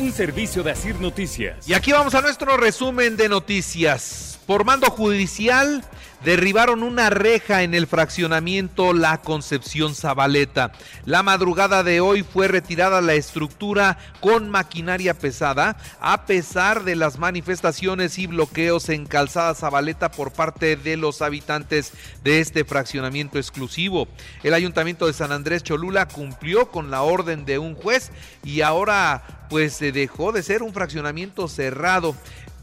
Un servicio de Asir Noticias. Y aquí vamos a nuestro resumen de noticias. Por mando judicial, derribaron una reja en el fraccionamiento La Concepción Zabaleta. La madrugada de hoy fue retirada la estructura con maquinaria pesada, a pesar de las manifestaciones y bloqueos en Calzada Zabaleta por parte de los habitantes de este fraccionamiento exclusivo. El Ayuntamiento de San Andrés Cholula cumplió con la orden de un juez y ahora pues se dejó de ser un fraccionamiento cerrado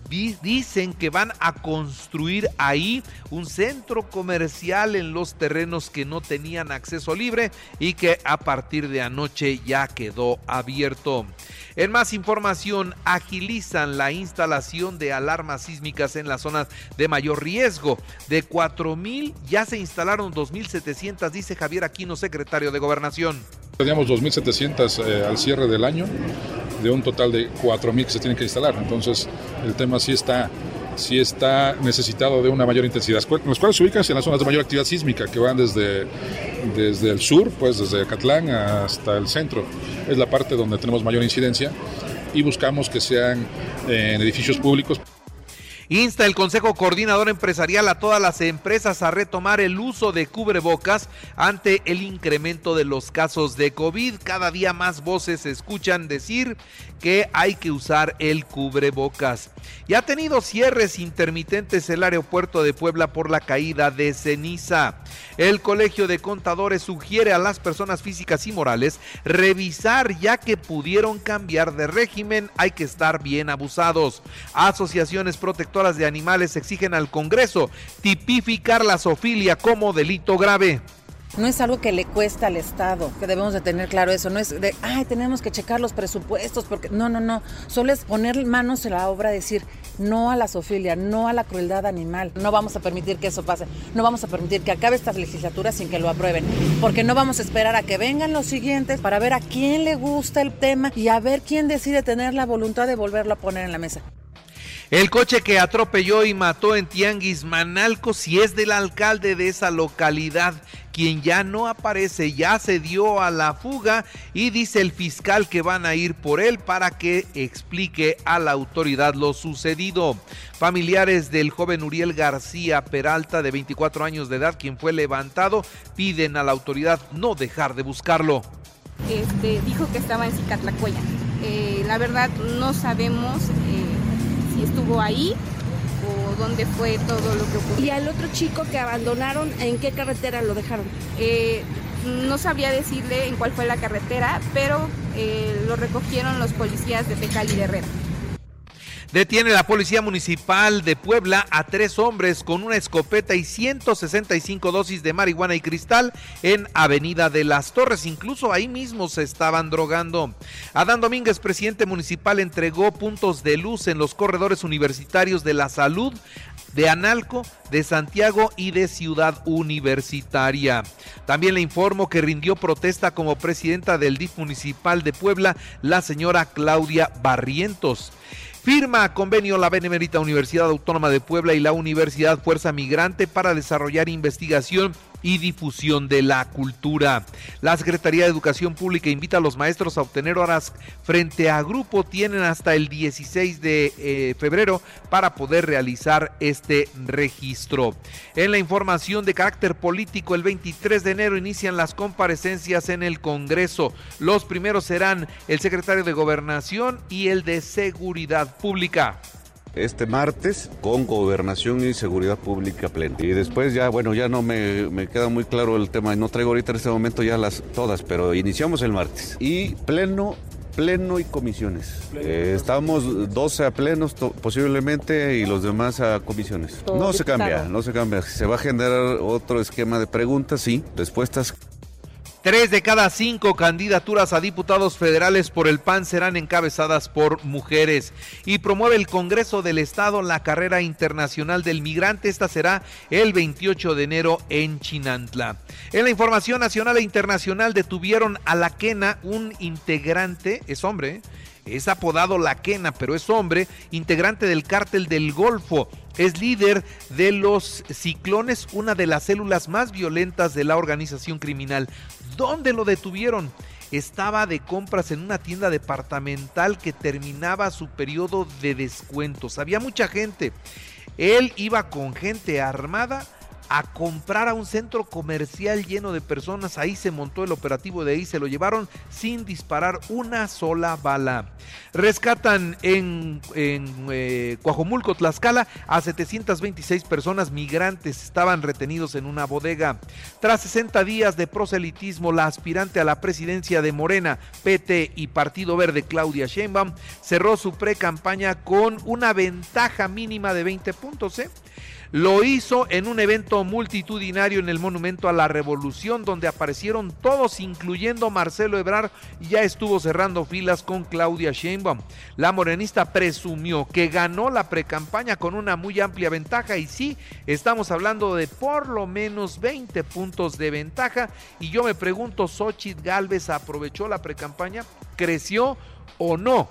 dicen que van a construir ahí un centro comercial en los terrenos que no tenían acceso libre y que a partir de anoche ya quedó abierto. En más información, agilizan la instalación de alarmas sísmicas en las zonas de mayor riesgo. De 4.000 ya se instalaron 2.700, dice Javier Aquino, secretario de Gobernación. Teníamos 2.700 eh, al cierre del año, de un total de 4.000 que se tienen que instalar. Entonces, el tema sí está, sí está necesitado de una mayor intensidad. Los cuales se ubican en las zonas de mayor actividad sísmica, que van desde, desde el sur, pues desde Catlán hasta el centro. Es la parte donde tenemos mayor incidencia y buscamos que sean eh, en edificios públicos. Insta el Consejo Coordinador Empresarial a todas las empresas a retomar el uso de cubrebocas ante el incremento de los casos de COVID. Cada día más voces escuchan decir que hay que usar el cubrebocas. Y ha tenido cierres intermitentes el aeropuerto de Puebla por la caída de ceniza. El Colegio de Contadores sugiere a las personas físicas y morales revisar ya que pudieron cambiar de régimen, hay que estar bien abusados. Asociaciones protectoras de animales exigen al Congreso tipificar la zoofilia como delito grave. No es algo que le cuesta al Estado, que debemos de tener claro eso. No es de, ay, tenemos que checar los presupuestos, porque no, no, no. Solo es poner manos en la obra, decir no a la zoofilia, no a la crueldad animal. No vamos a permitir que eso pase. No vamos a permitir que acabe esta legislatura sin que lo aprueben. Porque no vamos a esperar a que vengan los siguientes para ver a quién le gusta el tema y a ver quién decide tener la voluntad de volverlo a poner en la mesa. El coche que atropelló y mató en Tianguis Manalco, si es del alcalde de esa localidad, quien ya no aparece, ya se dio a la fuga y dice el fiscal que van a ir por él para que explique a la autoridad lo sucedido. Familiares del joven Uriel García Peralta, de 24 años de edad, quien fue levantado, piden a la autoridad no dejar de buscarlo. Este, dijo que estaba en Cicatlacuaya. Eh, la verdad no sabemos. Si estuvo ahí o dónde fue todo lo que ocurrió. ¿Y al otro chico que abandonaron, en qué carretera lo dejaron? Eh, no sabría decirle en cuál fue la carretera, pero eh, lo recogieron los policías de Tecal y de Herrera. Detiene la Policía Municipal de Puebla a tres hombres con una escopeta y 165 dosis de marihuana y cristal en Avenida de las Torres. Incluso ahí mismo se estaban drogando. Adán Domínguez, presidente municipal, entregó puntos de luz en los corredores universitarios de la salud de Analco, de Santiago y de Ciudad Universitaria. También le informo que rindió protesta como presidenta del DIF municipal de Puebla la señora Claudia Barrientos. Firma convenio la Benemérita Universidad Autónoma de Puebla y la Universidad Fuerza Migrante para desarrollar investigación y difusión de la cultura. La Secretaría de Educación Pública invita a los maestros a obtener horas frente a grupo. Tienen hasta el 16 de eh, febrero para poder realizar este registro. En la información de carácter político, el 23 de enero inician las comparecencias en el Congreso. Los primeros serán el secretario de Gobernación y el de Seguridad Pública este martes con gobernación y seguridad pública plena. Y después ya, bueno, ya no me, me, queda muy claro el tema, no traigo ahorita en este momento ya las todas, pero iniciamos el martes. Y pleno pleno y comisiones. Eh, estamos 12 a plenos posiblemente y los demás a comisiones. No se cambia, no se cambia. Se va a generar otro esquema de preguntas, sí, respuestas. Tres de cada cinco candidaturas a diputados federales por el PAN serán encabezadas por mujeres. Y promueve el Congreso del Estado la carrera internacional del migrante. Esta será el 28 de enero en Chinantla. En la información nacional e internacional detuvieron a la Quena, un integrante, es hombre, Es apodado La Quena, pero es hombre, integrante del cártel del Golfo. Es líder de los ciclones, una de las células más violentas de la organización criminal. ¿Dónde lo detuvieron? estaba de compras en una tienda departamental que terminaba su periodo de descuentos. Había mucha gente. Él iba con gente armada a comprar a un centro comercial lleno de personas. Ahí se montó el operativo de ahí, se lo llevaron sin disparar una sola bala. Rescatan en, en eh, Coajomulco, Tlaxcala, a 726 personas migrantes. Estaban retenidos en una bodega. Tras 60 días de proselitismo, la aspirante a la presidencia de Morena, PT y Partido Verde, Claudia Sheinbaum, cerró su pre-campaña con una ventaja mínima de 20 puntos. ¿eh? Lo hizo en un evento multitudinario en el Monumento a la Revolución, donde aparecieron todos, incluyendo Marcelo Ebrard, y ya estuvo cerrando filas con Claudia Sheinbaum. La morenista presumió que ganó la precampaña con una muy amplia ventaja, y sí, estamos hablando de por lo menos 20 puntos de ventaja. Y yo me pregunto, ¿Xochitl Galvez aprovechó la precampaña? ¿Creció o no?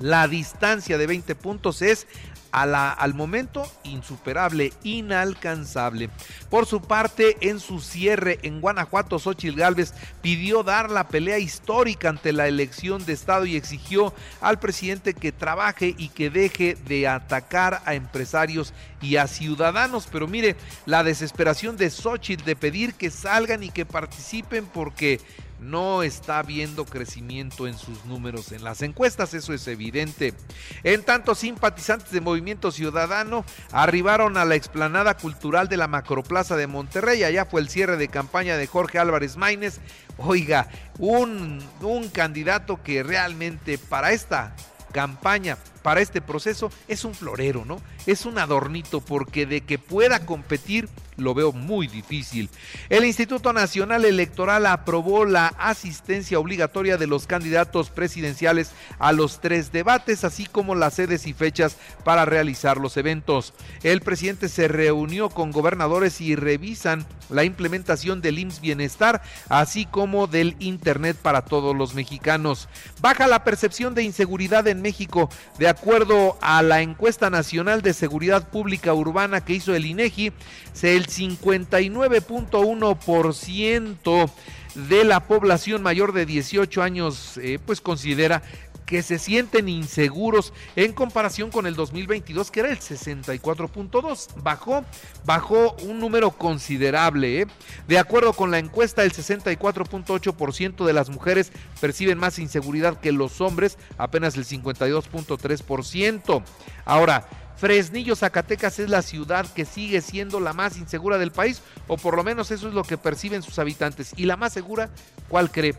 La distancia de 20 puntos es al momento insuperable, inalcanzable. Por su parte, en su cierre en Guanajuato, Xochitl Gálvez pidió dar la pelea histórica ante la elección de Estado y exigió al presidente que trabaje y que deje de atacar a empresarios y a ciudadanos. Pero mire, la desesperación de Xochitl de pedir que salgan y que participen porque no está viendo crecimiento en sus números en las encuestas, eso es evidente. En tanto, simpatizantes de Movimiento Ciudadano arribaron a la explanada cultural de la Macroplaza de Monterrey. Allá fue el cierre de campaña de Jorge Álvarez Maínez. Oiga, un, un candidato que realmente para esta campaña para este proceso es un florero, ¿no? Es un adornito porque de que pueda competir lo veo muy difícil. El Instituto Nacional Electoral aprobó la asistencia obligatoria de los candidatos presidenciales a los tres debates, así como las sedes y fechas para realizar los eventos. El presidente se reunió con gobernadores y revisan la implementación del IMSS Bienestar, así como del Internet para todos los mexicanos. Baja la percepción de inseguridad en México, de acuerdo a la encuesta nacional de seguridad pública urbana que hizo el INEGI, el 59.1% de la población mayor de 18 años eh, pues considera que se sienten inseguros en comparación con el 2022 que era el 64.2. Bajó, bajó un número considerable. ¿eh? De acuerdo con la encuesta, el 64.8% de las mujeres perciben más inseguridad que los hombres, apenas el 52.3%. Ahora, Fresnillo, Zacatecas es la ciudad que sigue siendo la más insegura del país, o por lo menos eso es lo que perciben sus habitantes. ¿Y la más segura? ¿Cuál cree?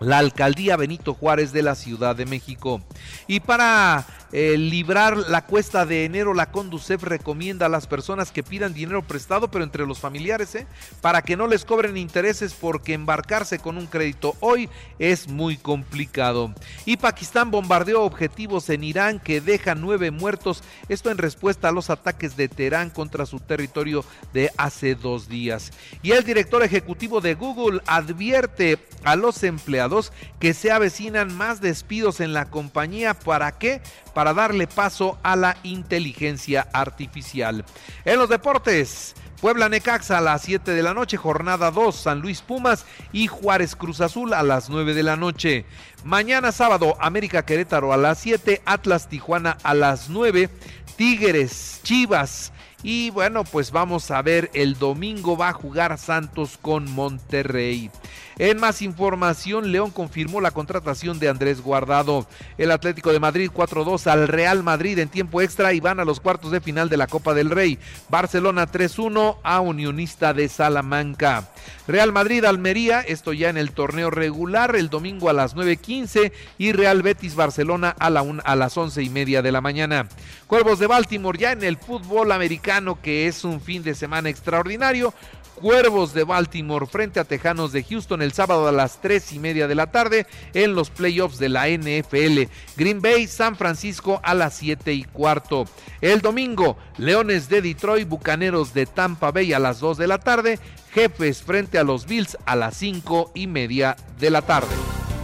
La alcaldía Benito Juárez de la Ciudad de México. Y para eh, librar la cuesta de enero, la Conducef recomienda a las personas que pidan dinero prestado, pero entre los familiares, ¿eh? para que no les cobren intereses porque embarcarse con un crédito hoy es muy complicado. Y Pakistán bombardeó objetivos en Irán que dejan nueve muertos, esto en respuesta a los ataques de Teherán contra su territorio de hace dos días. Y el director ejecutivo de Google advierte a los empleados que se avecinan más despidos en la compañía. ¿Para qué? Para darle paso a la inteligencia artificial. En los deportes, Puebla Necaxa a las 7 de la noche, jornada 2, San Luis Pumas y Juárez Cruz Azul a las 9 de la noche. Mañana sábado, América Querétaro a las 7, Atlas Tijuana a las 9, Tigres Chivas y bueno, pues vamos a ver, el domingo va a jugar Santos con Monterrey. En más información, León confirmó la contratación de Andrés Guardado. El Atlético de Madrid 4-2 al Real Madrid en tiempo extra y van a los cuartos de final de la Copa del Rey. Barcelona 3-1 a Unionista de Salamanca. Real Madrid Almería, esto ya en el torneo regular, el domingo a las 9.15 y Real Betis Barcelona a, la a las 11 y media de la mañana. Cuervos de Baltimore ya en el fútbol americano que es un fin de semana extraordinario. Cuervos de Baltimore frente a Tejanos de Houston el sábado a las 3 y media de la tarde en los playoffs de la NFL. Green Bay, San Francisco a las 7 y cuarto. El domingo, Leones de Detroit, Bucaneros de Tampa Bay a las 2 de la tarde. Jefes frente a los Bills a las 5 y media de la tarde.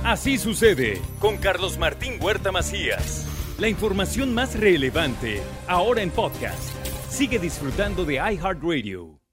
Así sucede con Carlos Martín Huerta Macías. La información más relevante ahora en podcast. Sigue disfrutando de iHeartRadio.